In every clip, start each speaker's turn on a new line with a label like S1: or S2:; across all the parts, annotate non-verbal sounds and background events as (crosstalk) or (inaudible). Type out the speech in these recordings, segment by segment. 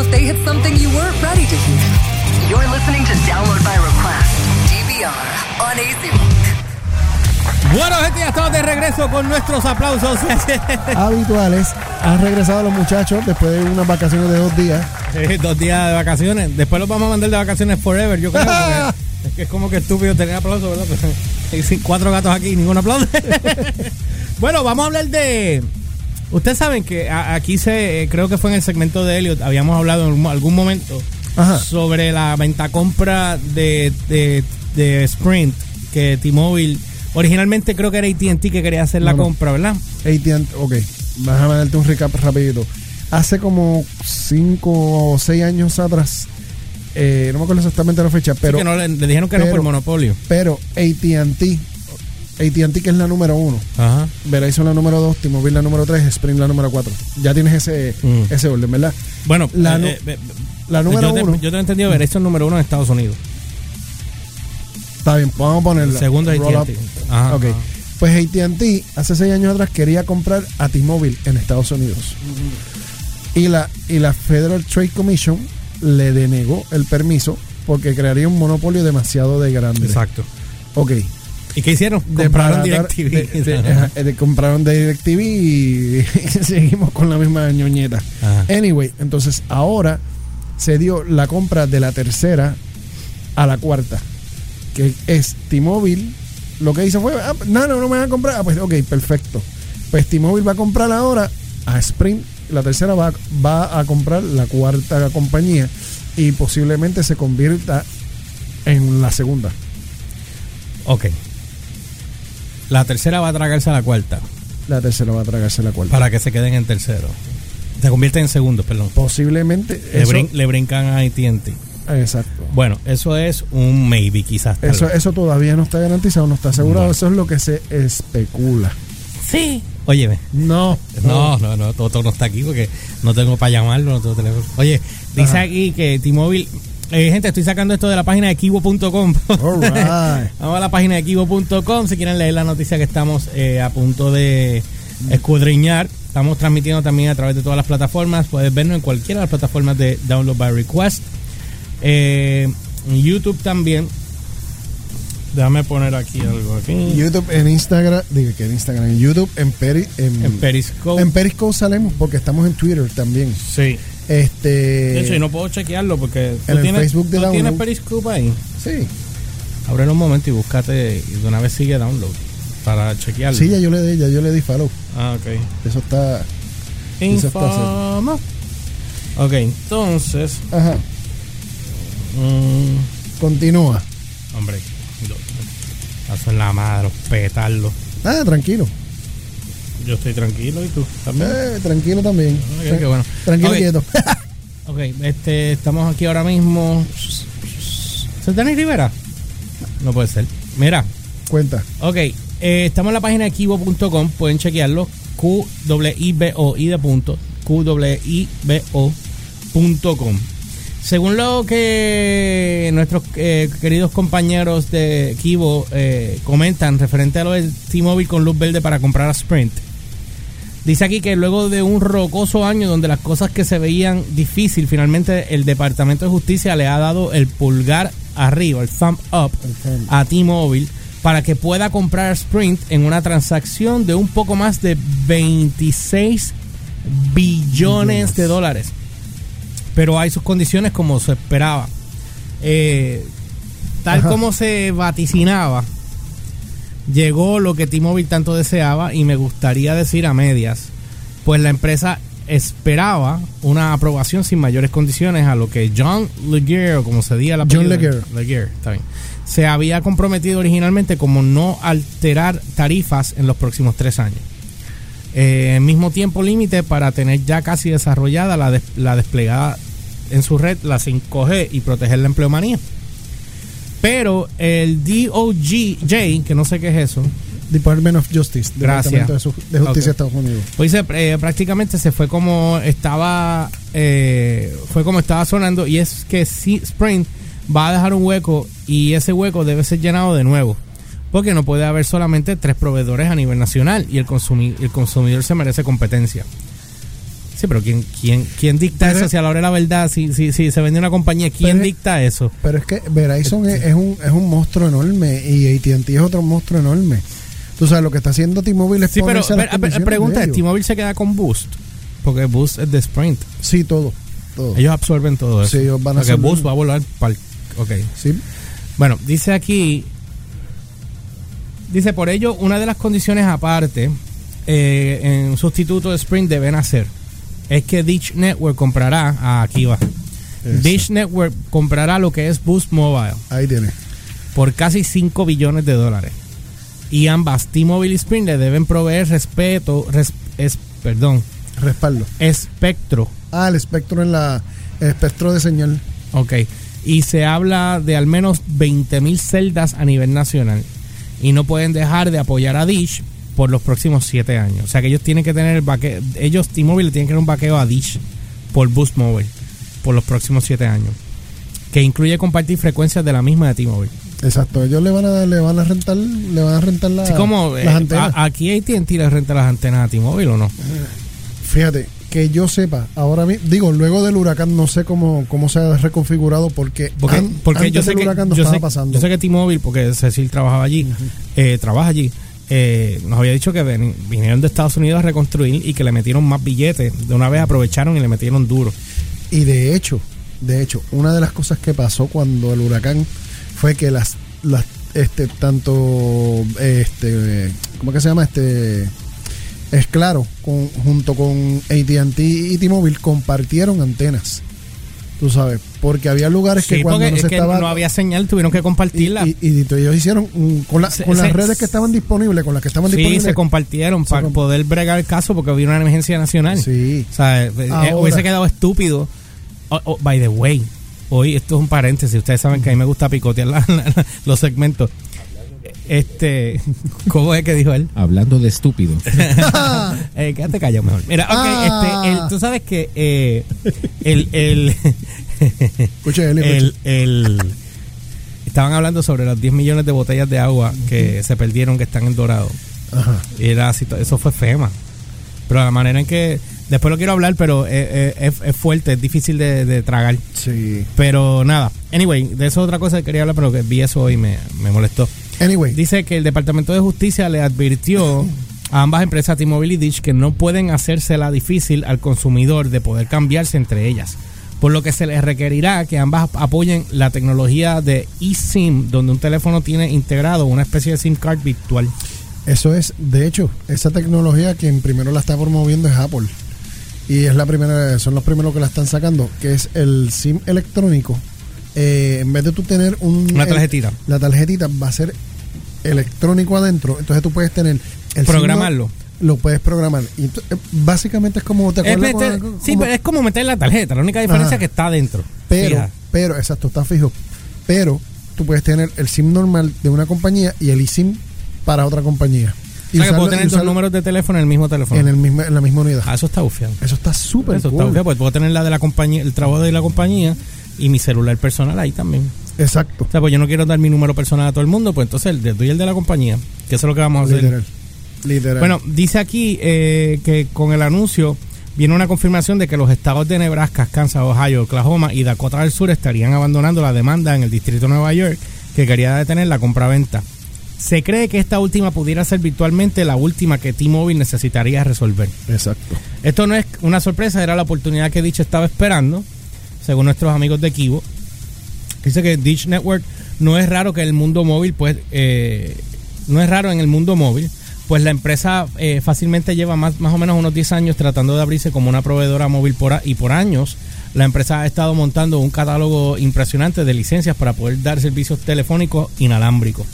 S1: if they hit something you weren't ready to hear. You're listening to Download by Request, DVR, on AC
S2: Bueno, gente, ya estamos de regreso con nuestros aplausos. (laughs)
S3: habituales. Han regresado los muchachos después de unas vacaciones de dos días.
S2: Eh, Dos días de vacaciones. Después los vamos a mandar de vacaciones forever, yo creo. porque (laughs) es que es como que estúpido tener aplausos, ¿verdad? (laughs) Hay cuatro gatos aquí y ninguno aplaude. bueno, vamos a hablar de. Ustedes saben que aquí se. eh, Creo que fue en el segmento de Elliot. Habíamos hablado en algún- momento
S3: Ajá.
S2: sobre la venta compra de, de, de Sprint. Que T-Mobile. Originalmente creo que era ATT que quería hacer la
S3: No, no.
S2: compra, ¿verdad?
S3: AT&T, ok, déjame darte un recap rapidito. Hace como cinco o seis años atrás, eh, no me acuerdo exactamente la fecha, pero,
S2: Sí, que no, le, le dijeron que no por monopolio.
S3: pero AT&T, AT&T que es la número uno,
S2: Ajá.
S3: Verizon la número dos, T-Mobile la número tres, Sprint la número cuatro. Ya tienes ese,
S2: Mm.
S3: ese orden, ¿verdad?
S2: Bueno,
S3: La
S2: eh, eh, eh,
S3: La número
S2: yo, te,
S3: uno,
S2: yo te he entendido ver, esto es número uno en Estados Unidos.
S3: está bien, vamos a ponerla.
S2: Segundo AT&T. Ajá,
S3: Ok.
S2: ajá.
S3: Pues AT&T hace seis años atrás quería comprar a T-Mobile en Estados Unidos. Y la, y la Federal Trade Commission le denegó el permiso porque crearía un monopolio demasiado de grande.
S2: Exacto.
S3: Ok.
S2: ¿Y qué hicieron? Compraron DirecTV.
S3: de- de- ajá, de- compraron DirecTV y (laughs) seguimos con la misma ñoñeta.
S2: Ajá.
S3: Anyway, entonces ahora se dio la compra de la tercera a la cuarta, que es T-Mobile. Lo que hizo fue, ah, no, no, no me van a comprar. Ah, pues ok, perfecto. Pues T-Mobile va a comprar ahora a Sprint. La tercera va, va a comprar la cuarta compañía y posiblemente se convierta en la segunda.
S2: Ok. La tercera va a tragarse a la cuarta
S3: La tercera va a tragarse la cuarta.
S2: para que se queden en tercero. Se convierten en segundos, perdón.
S3: Posiblemente.
S2: Le,
S3: Eso,
S2: brin- le brincan a AT&T.
S3: exacto.
S2: Bueno, eso es un maybe quizás.
S3: Eso,
S2: vez.
S3: eso todavía no está garantizado, no está asegurado.
S2: Bueno.
S3: Eso es lo que se especula.
S2: Sí. Óyeme.
S3: No.
S2: No, no, no, Toto no está aquí porque no tengo para llamarlo, no tengo teléfono. Oye, dice
S3: Ajá.
S2: aquí que T-Mobile... Eh, gente, estoy sacando esto de la página de kibo.com. (laughs)
S3: Right.
S2: Vamos a la página de kibo.com si quieren leer la noticia que estamos eh, a punto de escudriñar. Estamos transmitiendo también a través de todas las plataformas. Puedes vernos en cualquiera de las plataformas de Download by Request. Eh, en YouTube también. Déjame poner aquí algo aquí.
S3: YouTube, en Instagram, digo que en Instagram, en YouTube, en, Peri, en,
S2: En Periscope.
S3: en Periscope salemos porque estamos en Twitter también.
S2: sí.
S3: Este,
S2: De hecho, y no puedo chequearlo porque tú
S3: en el
S2: tienes,
S3: Facebook de
S2: tú
S3: Download.
S2: tienes Periscope ahí.
S3: Sí,
S2: Ábrelo un momento y búscate y de una vez sigue Download para chequearlo.
S3: sí, ya yo le di, ya yo le di follow.
S2: Ah, ok.
S3: Eso está,
S2: Infama. Ok, entonces.
S3: ajá,
S2: mm,
S3: continúa.
S2: hombre, paso en la madre, los petardos.
S3: Ah, tranquilo,
S2: Yo estoy tranquilo y tú también.
S3: eh, tranquilo también.
S2: Bueno.
S3: Tranquilo quieto. (laughs)
S2: Ok, este, estamos aquí ahora mismo. ¿Se Dani Rivera? No puede ser. Mira,
S3: Cuenta.
S2: ok, eh, estamos en la página de kibo.com, pueden chequearlo. q i b o i de punto, q i b o.com. Según lo que nuestros eh, queridos compañeros de Kibo eh, comentan referente a lo de T-Mobile con luz verde para comprar a Sprint, dice aquí que luego de un rocoso año donde las cosas que se veían difícil, finalmente el Departamento de Justicia le ha dado el pulgar arriba, el thumb up, a T-Mobile para que pueda comprar Sprint en una transacción de un poco más de 26 billones de dólares. Pero hay sus condiciones como se esperaba. Eh, tal
S3: Ajá.
S2: como se vaticinaba, llegó lo que T-Mobile tanto deseaba y me gustaría decir a medias, pues la empresa esperaba una aprobación sin mayores condiciones a lo que John Leguer, o como se diga la
S3: John Leguer.
S2: Leguer, está bien, se había comprometido originalmente como no alterar tarifas en los próximos tres años. Eh, mismo tiempo límite para tener ya casi desarrollada la, des- la desplegada en su red, la 5G y proteger la empleomanía. Pero el DOJ, que no sé qué es eso,
S3: Department of Justice.
S2: Gracias.
S3: Departamento de, Justicia de Estados Unidos.
S2: pues eh, prácticamente se fue como estaba, eh, fue como estaba sonando y es que si Sprint va a dejar un hueco y ese hueco debe ser llenado de nuevo. Porque no puede haber solamente tres proveedores a nivel nacional y el, consumi- el consumidor se merece competencia. Sí, pero ¿quién, quién, quién dicta
S3: Pero-
S2: eso? Si a la hora de la verdad, si, si, si se vende una compañía, ¿quién
S3: Pero-
S2: dicta eso?
S3: Pero es que Verizon es, es un, es un monstruo enorme y AT&T es otro monstruo enorme. Tú sabes, lo que está haciendo T-Mobile es
S2: Sí, pero, pero, pregunta, ¿es. ¿T-Mobile se queda con Boost? Porque Boost es de Sprint.
S3: Sí, todo. todo.
S2: Ellos absorben todo eso.
S3: Sí, ellos van a
S2: Porque Boost va a volar para Ok.
S3: Sí.
S2: Bueno, dice aquí, dice por ello, una de las condiciones aparte eh, en sustituto de Sprint deben hacer es que Dish Network comprará, ah, aquí va,
S3: Eso.
S2: Dish Network comprará lo que es Boost Mobile
S3: Ahí tiene.
S2: por casi 5 billones de dólares. Y ambas, T-Mobile y Sprint, le deben proveer respeto, res- es, perdón,
S3: Respaldo.
S2: espectro
S3: Ah, el espectro en la. El espectro de señal.
S2: Ok. Y se habla de al menos 20.000 celdas a nivel nacional. Y no pueden dejar de apoyar a Dish por los próximos 7 años. O sea que ellos tienen que tener el vaqueo. Ellos, T-Mobile, tienen que dar un vaqueo a Dish por Boost Mobile por los próximos 7 años. Que incluye compartir frecuencias de la misma de T-Mobile.
S3: Exacto. Ellos le van a, le van a rentar, le van a rentar la,
S2: Así como eh,
S3: las antenas.
S2: a- aquí AT&T le renta las antenas a T-Mobile o no.
S3: Fíjate, que yo sepa, ahora mismo, digo, luego del huracán no sé cómo, cómo se ha reconfigurado porque,
S2: Porque,
S3: an-
S2: porque
S3: antes
S2: yo sé
S3: del
S2: que
S3: huracán no
S2: yo
S3: estaba
S2: sé,
S3: pasando.
S2: yo sé que T-Mobile, porque Cecil trabajaba allí, eh, trabaja allí, eh, nos había dicho que vinieron de Estados Unidos a reconstruir y que le metieron más billetes. De una vez aprovecharon y le metieron duro.
S3: Y de hecho, de hecho, una de las cosas que pasó cuando el huracán fue que las, las este, tanto, este, ¿cómo que se llama? Este, es claro, con, junto con AT&T y T-Mobile compartieron antenas. Tú sabes, porque había lugares que
S2: Sí,
S3: cuando
S2: porque
S3: no
S2: es
S3: se
S2: que
S3: estaba
S2: no había señal, tuvieron que
S3: y,
S2: compartirla.
S3: y- y ellos hicieron con, la-
S2: Se-
S3: con las
S2: se-
S3: redes que estaban disponibles, con las que estaban
S2: sí,
S3: disponibles.
S2: se compartieron
S3: se
S2: para
S3: com-
S2: poder bregar el caso porque había una emergencia nacional.
S3: Sí.
S2: O sea, eh, eh,
S3: Ahora-
S2: hubiese quedado estúpido. Oh, oh, by the way, hoy esto es un paréntesis. Ustedes saben que a mí me gusta picotear la- (laughs) la- los segmentos. Este, (laughs) ¿cómo es que dijo él?
S4: Hablando de estúpido. (laughs)
S2: Eh, quédate callado mejor. Mira, ok,
S3: Ah.
S2: este, el- tú sabes que eh, el, el, (laughs)
S3: Escuche, Eli,
S2: el, el- estaban hablando sobre los 10 millones de botellas de agua que se perdieron que están en Dorado.
S3: Ajá.
S2: Y era así, eso fue FEMA. Pero la manera en que, después lo quiero hablar, pero eh, eh, es, es fuerte, es difícil de, de tragar.
S3: Sí.
S2: Pero nada, anyway, de eso es otra cosa que quería hablar, pero que vi eso y me, me molestó.
S3: Anyway,
S2: Dice que el Departamento de Justicia le advirtió a ambas empresas T-Mobile y Dish que no pueden hacérsela difícil al consumidor de poder cambiarse entre ellas. Por lo que se les requerirá que ambas apoyen la tecnología de eSIM, donde un teléfono tiene integrado una especie de SIM card virtual.
S3: eso es, de hecho, esa tecnología quien primero la está promoviendo es Apple. Y es la primera, son los primeros que la están sacando, que es el SIM electrónico. Eh, en vez de tú tener un,
S2: Una
S3: el-
S2: tarjetita.
S3: la tarjetita va a ser electrónico adentro. Entonces tú puedes tener el
S2: Programarlo.
S3: lo puedes programar. Y eh, básicamente es como te
S2: Es
S3: acuerdas
S2: meter-
S3: cuando-
S2: sí,
S3: como-
S2: pero es como meter la tarjeta. La única diferencia
S3: Ajá.
S2: es que está adentro.
S3: Pero,
S2: Fija.
S3: pero, exacto, está fijo. Pero tú puedes tener el SIM normal de una compañía y el eSIM para otra compañía.
S2: O sea, que puedo tener
S3: y
S2: dos números de teléfono en el mismo teléfono.
S3: en, el mismo, en la misma unidad.
S2: Ah, eso está bufiado.
S3: Eso está súper
S2: Eso
S3: cool.
S2: está bufiado, pues puedo tener la de la compañía, el trabajo de la compañía y mi celular personal ahí también.
S3: Exacto.
S2: O sea, pues yo no quiero dar mi número personal a todo el mundo, pues entonces el de, doy el de la compañía, que eso es lo que vamos a hacer.
S3: Literal.
S2: Bueno, dice aquí eh, que con el anuncio viene una confirmación de que los estados de Nebraska, Kansas, Ohio, Oklahoma y Dakota del Sur estarían abandonando la demanda en el distrito de Nueva York que quería detener la compraventa. Se cree que esta última pudiera ser virtualmente la última que T-Mobile necesitaría resolver.
S3: Exacto.
S2: Esto no es una sorpresa, era la oportunidad que Dish estaba esperando, según nuestros amigos de Kibo. Dice que Dish Network no es raro que el mundo móvil, pues, eh, no es raro en el mundo móvil, pues la empresa eh, fácilmente lleva más, más o menos unos 10 años tratando de abrirse como una proveedora móvil por a- y por años la empresa ha estado montando un catálogo impresionante de licencias para poder dar servicios telefónicos inalámbricos.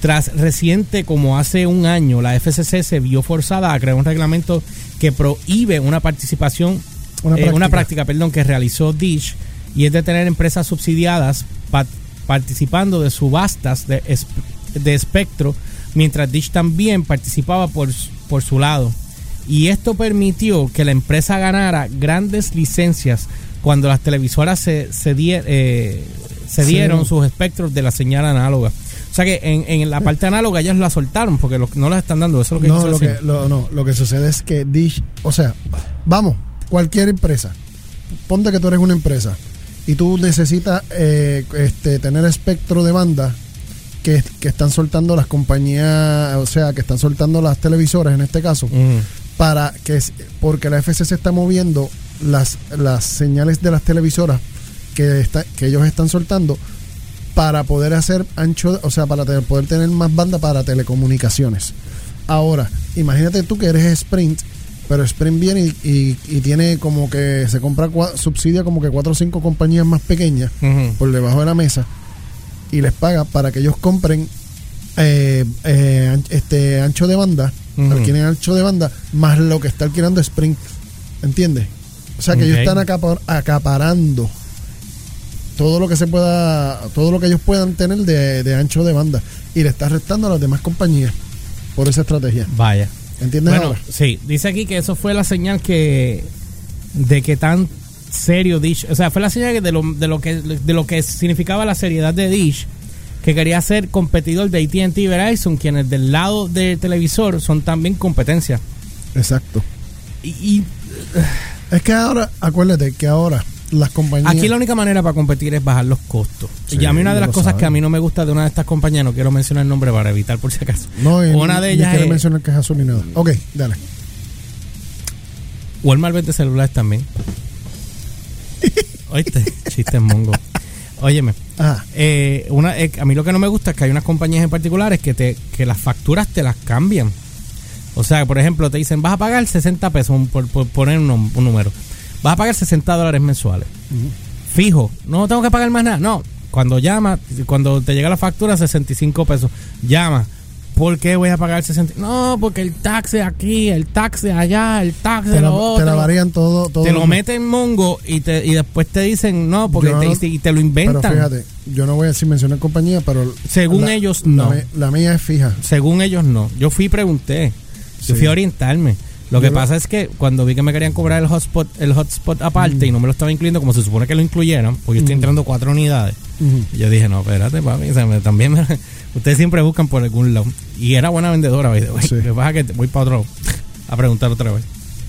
S2: Tras reciente, como hace un año, la FCC se vio forzada a crear un reglamento que prohíbe una participación,
S3: Una
S2: eh, una
S3: práctica,
S2: perdón, que realizó Dish y es de tener empresas subsidiadas pa- participando de subastas de, de espectro, mientras Dish también participaba por, por su lado. Y esto permitió que la empresa ganara grandes licencias cuando las televisoras se, se, die- eh, se
S3: Sí.
S2: dieron sus espectros de la señal análoga. O sea que en, en la parte análoga ellos la soltaron porque lo- no las están dando. Eso es lo que
S3: No lo,
S2: decir.
S3: que, lo, no, lo que sucede es que Dish, o sea, vamos, cualquier empresa, ponte que tú eres una empresa y tú necesitas eh, este, tener espectro de banda que, que están soltando las compañías, o sea, que están soltando las televisoras en este caso, para que, porque la FCC está moviendo las, las señales de las televisoras que, está, que ellos están soltando para poder hacer ancho, o sea, para poder tener más banda para telecomunicaciones. Ahora, imagínate tú que eres Sprint, pero Sprint viene y, y- y tiene como que se compra, subsidia como que cuatro o cinco compañías más pequeñas por debajo de la mesa y les paga para que ellos compren eh, eh, este ancho de banda, alquilen ancho de banda, más lo que está alquilando Sprint. ¿Entiendes? O sea que ellos están acapar- acaparando todo lo que se pueda, todo lo que ellos puedan tener de, de ancho de banda y le está restando a las demás compañías por esa estrategia.
S2: Vaya.
S3: ¿Entiendes
S2: Bueno,
S3: ahora?
S2: sí, dice aquí que eso fue la señal que de que tan serio Dish, o sea, fue la señal de lo, de lo que de lo que significaba la seriedad de Dish, que quería ser competidor de AT&T y Verizon, quienes del lado del televisor son también competencia.
S3: Exacto.
S2: Y, y
S3: Es que ahora, acuérdate que ahora las compañías
S2: aquí la única manera para competir es bajar los costos.
S3: Sí,
S2: y a mí una de las cosas
S3: saben.
S2: que a mí no me gusta de una de estas compañías, no quiero mencionar el nombre para evitar por si acaso.
S3: no,
S2: una
S3: ni-
S2: de ellas
S3: quiere
S2: es
S3: mencionar que es azul ni nada. Ok, dale.
S2: Walmart vende celulares también. (laughs) Oíste, chiste mongo. Óyeme,
S3: Ajá.
S2: eh, una, eh, a mí lo que no me gusta es que hay unas compañías en particulares que, te, que las facturas te las cambian. O sea, por ejemplo, te dicen, vas a pagar 60 pesos, por, por poner un número. Vas a pagar 60 dólares mensuales. Fijo, no tengo que pagar más nada. No, cuando llama, cuando te llega la factura, 65 pesos. Llama. ¿Por qué voy a pagar 60? No, porque el taxi aquí, el taxi allá, el taxi
S3: Te
S2: lo otro.
S3: te la varían todo, todo
S2: te lo meten mongo y, te, y después te dicen no, porque
S3: Yo
S2: te,
S3: no-
S2: y te lo inventan.
S3: Pero fíjate, yo no voy a decir mencionar compañía, pero
S2: Según
S3: la-
S2: ellos, no.
S3: La, mía es fija.
S2: Según ellos, no. Yo fui y pregunté. Yo
S3: Sí.
S2: fui a orientarme. Lo
S3: Yo
S2: que
S3: lo-
S2: pasa es que cuando vi que me querían cobrar el hotspot, el hotspot aparte y no me lo estaba incluyendo como se supone que lo incluyeran, porque yo estoy entrando cuatro unidades. Y yo dije, no, espérate, papi. o sea, me- también me- (laughs) ustedes siempre buscan por algún lado. Y era buena vendedora, by the way.
S3: Sí.
S2: Lo que pasa es que voy para otro a preguntar otra vez.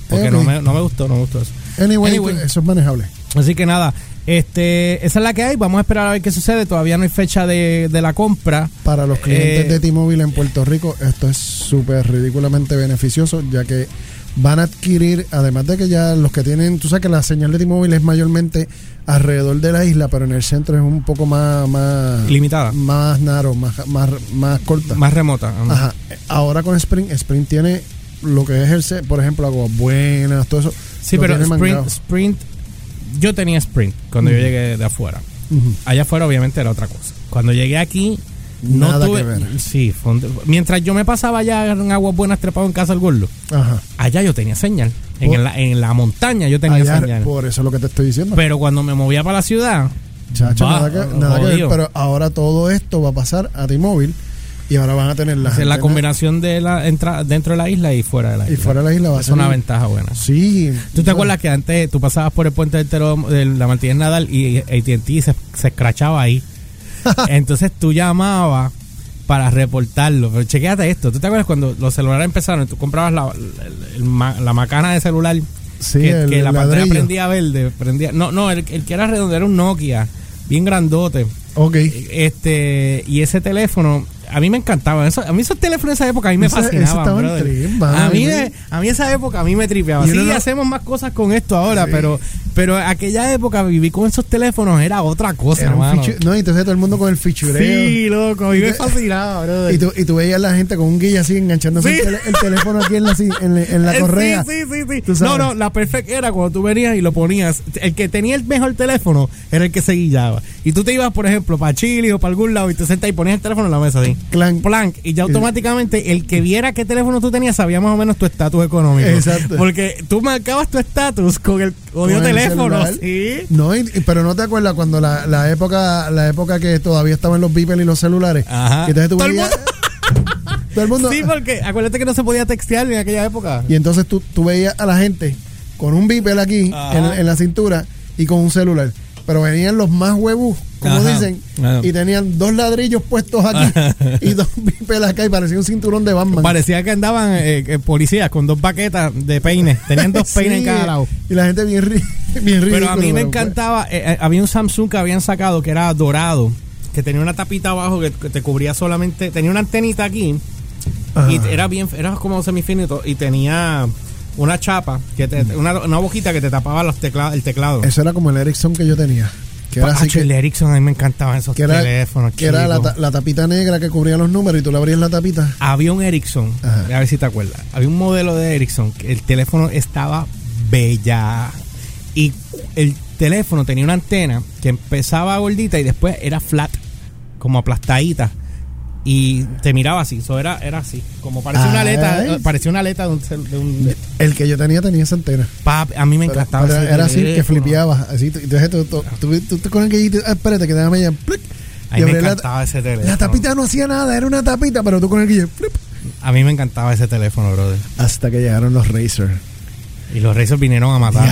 S2: Porque
S3: Ok.
S2: no, me, no me gustó, no me gustó eso.
S3: Anyway,
S2: Anyway.
S3: eso es manejable.
S2: Así que nada, este, esa es la que hay. Vamos a esperar a ver qué sucede. Todavía no hay fecha de, de la compra.
S3: Para los clientes
S2: Eh,
S3: de T-Mobile en Puerto Rico, esto es súper ridículamente beneficioso, ya que van a adquirir, además de que ya los que tienen, tú sabes que la señal de T-Mobile es mayormente alrededor de la isla, pero en el centro es un poco más más
S2: Limitada.
S3: más naro, más más, más corta.
S2: Más remota.
S3: Ajá. Ahora con Sprint, Sprint tiene lo que es el, por ejemplo, aguas buenas, todo eso.
S2: Sí, pero Sprint. Sprint, yo tenía Sprint cuando yo llegué de afuera. Allá afuera obviamente era otra cosa. Cuando llegué aquí, no
S3: Nada
S2: tuve...
S3: que ver.
S2: Sí, un- mientras yo me pasaba allá en aguas buenas trepado en casa del gordo,
S3: Ajá.
S2: allá yo tenía señal. En, la, en la montaña yo tenía
S3: Allá,
S2: señal.
S3: por eso es lo que te estoy diciendo.
S2: Pero cuando me movía para la ciudad,
S3: Chacho, nada, que, nada que ver, pero ahora todo esto va a pasar a T-Mobile y ahora van a tener
S2: la
S3: antenas-
S2: combinación de la entra dentro de la isla y fuera de la
S3: y
S2: isla.
S3: fuera de la isla va a
S2: es
S3: ser
S2: una
S3: un-
S2: ventaja buena.
S3: Sí.
S2: ¿Tú te acuerdas que antes tú pasabas por el puente del Tero, de la Martínez Nadal y AT&T se, se escrachaba ahí? (laughs) Entonces tú llamabas para reportarlo. Pero chequéate esto. ¿Tú te acuerdas cuando los celulares empezaron? Tú comprabas la, la macana de celular
S3: Sí,
S2: que,
S3: el
S2: que la pantalla prendía verde. Prendía, no, no, el, el que era redondo era un Nokia, bien grandote.
S3: Ok.
S2: Este, y ese teléfono, a mí me encantaba. Eso, a mí esos teléfonos de esa época a mí me fascinaban. a, mí, a mí esa época a mí me tripeaba. Sí,
S3: no-
S2: hacemos más cosas con esto ahora,
S3: Sí.
S2: pero pero aquella época viví con esos teléfonos era otra cosa,
S3: Era
S2: hermano.
S3: fichu- no, y entonces todo el mundo con el fichureo.
S2: Sí, loco,
S3: te-
S2: fascinaba, brother.
S3: Y tú, y tú veías a la gente con un guilla así enganchándose
S2: Sí.
S3: el, el teléfono aquí en la, en, la- (laughs) en la correa.
S2: Sí, sí, sí. No, no, la perfecta era cuando tú venías y lo ponías. El que tenía el mejor teléfono era el que se guillaba. Y tú te ibas, por ejemplo, para Chile o para algún lado y te sentas y ponías el teléfono en la mesa así.
S3: Clank.
S2: Plank. Y ya automáticamente el que viera qué teléfono tú tenías sabía más o menos tu estatus económico.
S3: Exacto.
S2: Porque tú marcabas tu estatus con el odio teléfono. Sí.
S3: No, y- pero no te acuerdas cuando la, la época la época que todavía estaban los beepers y los celulares.
S2: Ajá.
S3: Que entonces tú
S2: Todo el
S3: veías- (laughs) todo el mundo.
S2: Sí, porque acuérdate que no se podía textear en aquella época.
S3: Y entonces tú, tú veías a la gente con un beeper aquí en, en la cintura y con un celular. Pero venían los más huevos, como
S2: Ajá.
S3: dicen, y tenían dos ladrillos puestos aquí (laughs) y dos pipelas acá y parecía un cinturón de Batman.
S2: Parecía que andaban eh, policías con dos baquetas de peines. Tenían dos (laughs) peines en cada lado.
S3: Y la gente bien, ri- (laughs) bien
S2: Pero a mí me
S3: fue-
S2: encantaba, eh, eh, había un Samsung que habían sacado que era dorado, que tenía una tapita abajo que, que te cubría solamente, tenía una antenita aquí
S3: Ajá.
S2: y era bien, era como semifinito y tenía una chapa, que te- una, una boquita que te tapaba los tecla- el teclado.
S3: Eso era como el Ericsson que yo tenía. Que era así
S2: el Ericsson, a mí me encantaban esos
S3: que era,
S2: teléfonos.
S3: que era la, la tapita negra que cubría los números y tú le abrías la tapita.
S2: Había un Ericsson,
S3: Ajá.
S2: a ver si te acuerdas. Había un modelo de Ericsson que el teléfono estaba bella y el teléfono tenía una antena que empezaba gordita y después era flat, como aplastadita. Y te miraba así, eso era, era así, como parecía una aleta, eh, parecía una aleta de un, cel- de un-
S3: El que yo tenía tenía esa antena.
S2: A mí me
S3: Pero-
S2: encantaba.
S3: pero era así que flipeabas. Así, entonces tú, tú, tú, tú- tú con el que ah, espérate que déjame ya.
S2: A mí me
S3: abrí la-
S2: encantaba ese teléfono.
S3: La tapita no hacía nada, era una tapita, pero tú con el flip.
S2: A mí me encantaba ese teléfono, brother.
S3: Hasta que llegaron los Razer.
S2: Y los Razor vinieron a matar.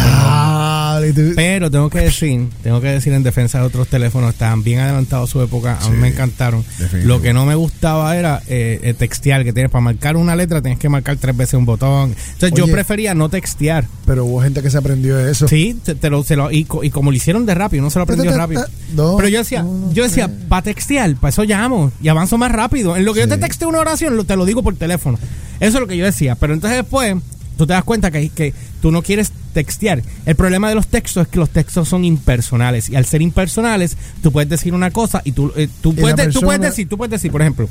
S3: Tú-
S2: Pero tengo que decir, tengo que decir en defensa de otros teléfonos, estaban bien adelantados su época, a mí
S3: Sí,
S2: me encantaron. Lo que no me gustaba era eh, textear, que tienes para marcar una letra tienes que marcar tres veces un botón. Entonces yo
S3: Oye.
S2: prefería no textear.
S3: Pero hubo gente que se aprendió de eso.
S2: Sí, te, te lo, se lo- y, y como lo hicieron de rápido, no se lo aprendió rápido. Pero yo decía, yo decía, para textear, para eso llamo y avanzo más rápido. En lo que yo te texte una oración, lo- te lo digo por teléfono. Eso es lo que yo decía. Pero entonces después, tú te das cuenta que, que tú no quieres textear. El problema de los textos es que los textos son impersonales. Y al ser impersonales, tú puedes decir una cosa y tú, eh, tú, puedes, de- tú puedes decir, tú puedes decir, por ejemplo,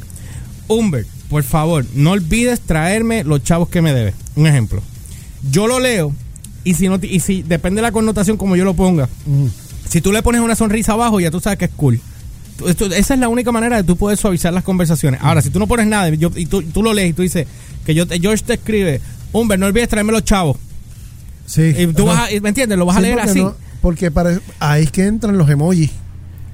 S2: Humbert, por favor, no olvides traerme los chavos que me debes. Un ejemplo. Yo lo leo y si no te- y si depende de la connotación como yo lo ponga,
S3: Mm.
S2: si tú le pones una sonrisa abajo, ya tú sabes que es cool. Esto- esa es la única manera de tú poder suavizar las conversaciones. Ahora, si tú no pones nada yo- y tú, tú lo lees y tú dices que yo, te- George te escribe, Humber, no olvides traerme los chavos.
S3: Sí.
S2: Y tú
S3: Ajá.
S2: vas a, ¿me entiendes? Lo vas a leer
S3: porque
S2: así.
S3: no- porque para, ahí es que entran los emojis.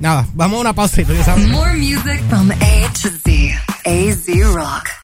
S2: Nada, vamos a una pausa y tú sabes.
S1: More music from A to Z. A Z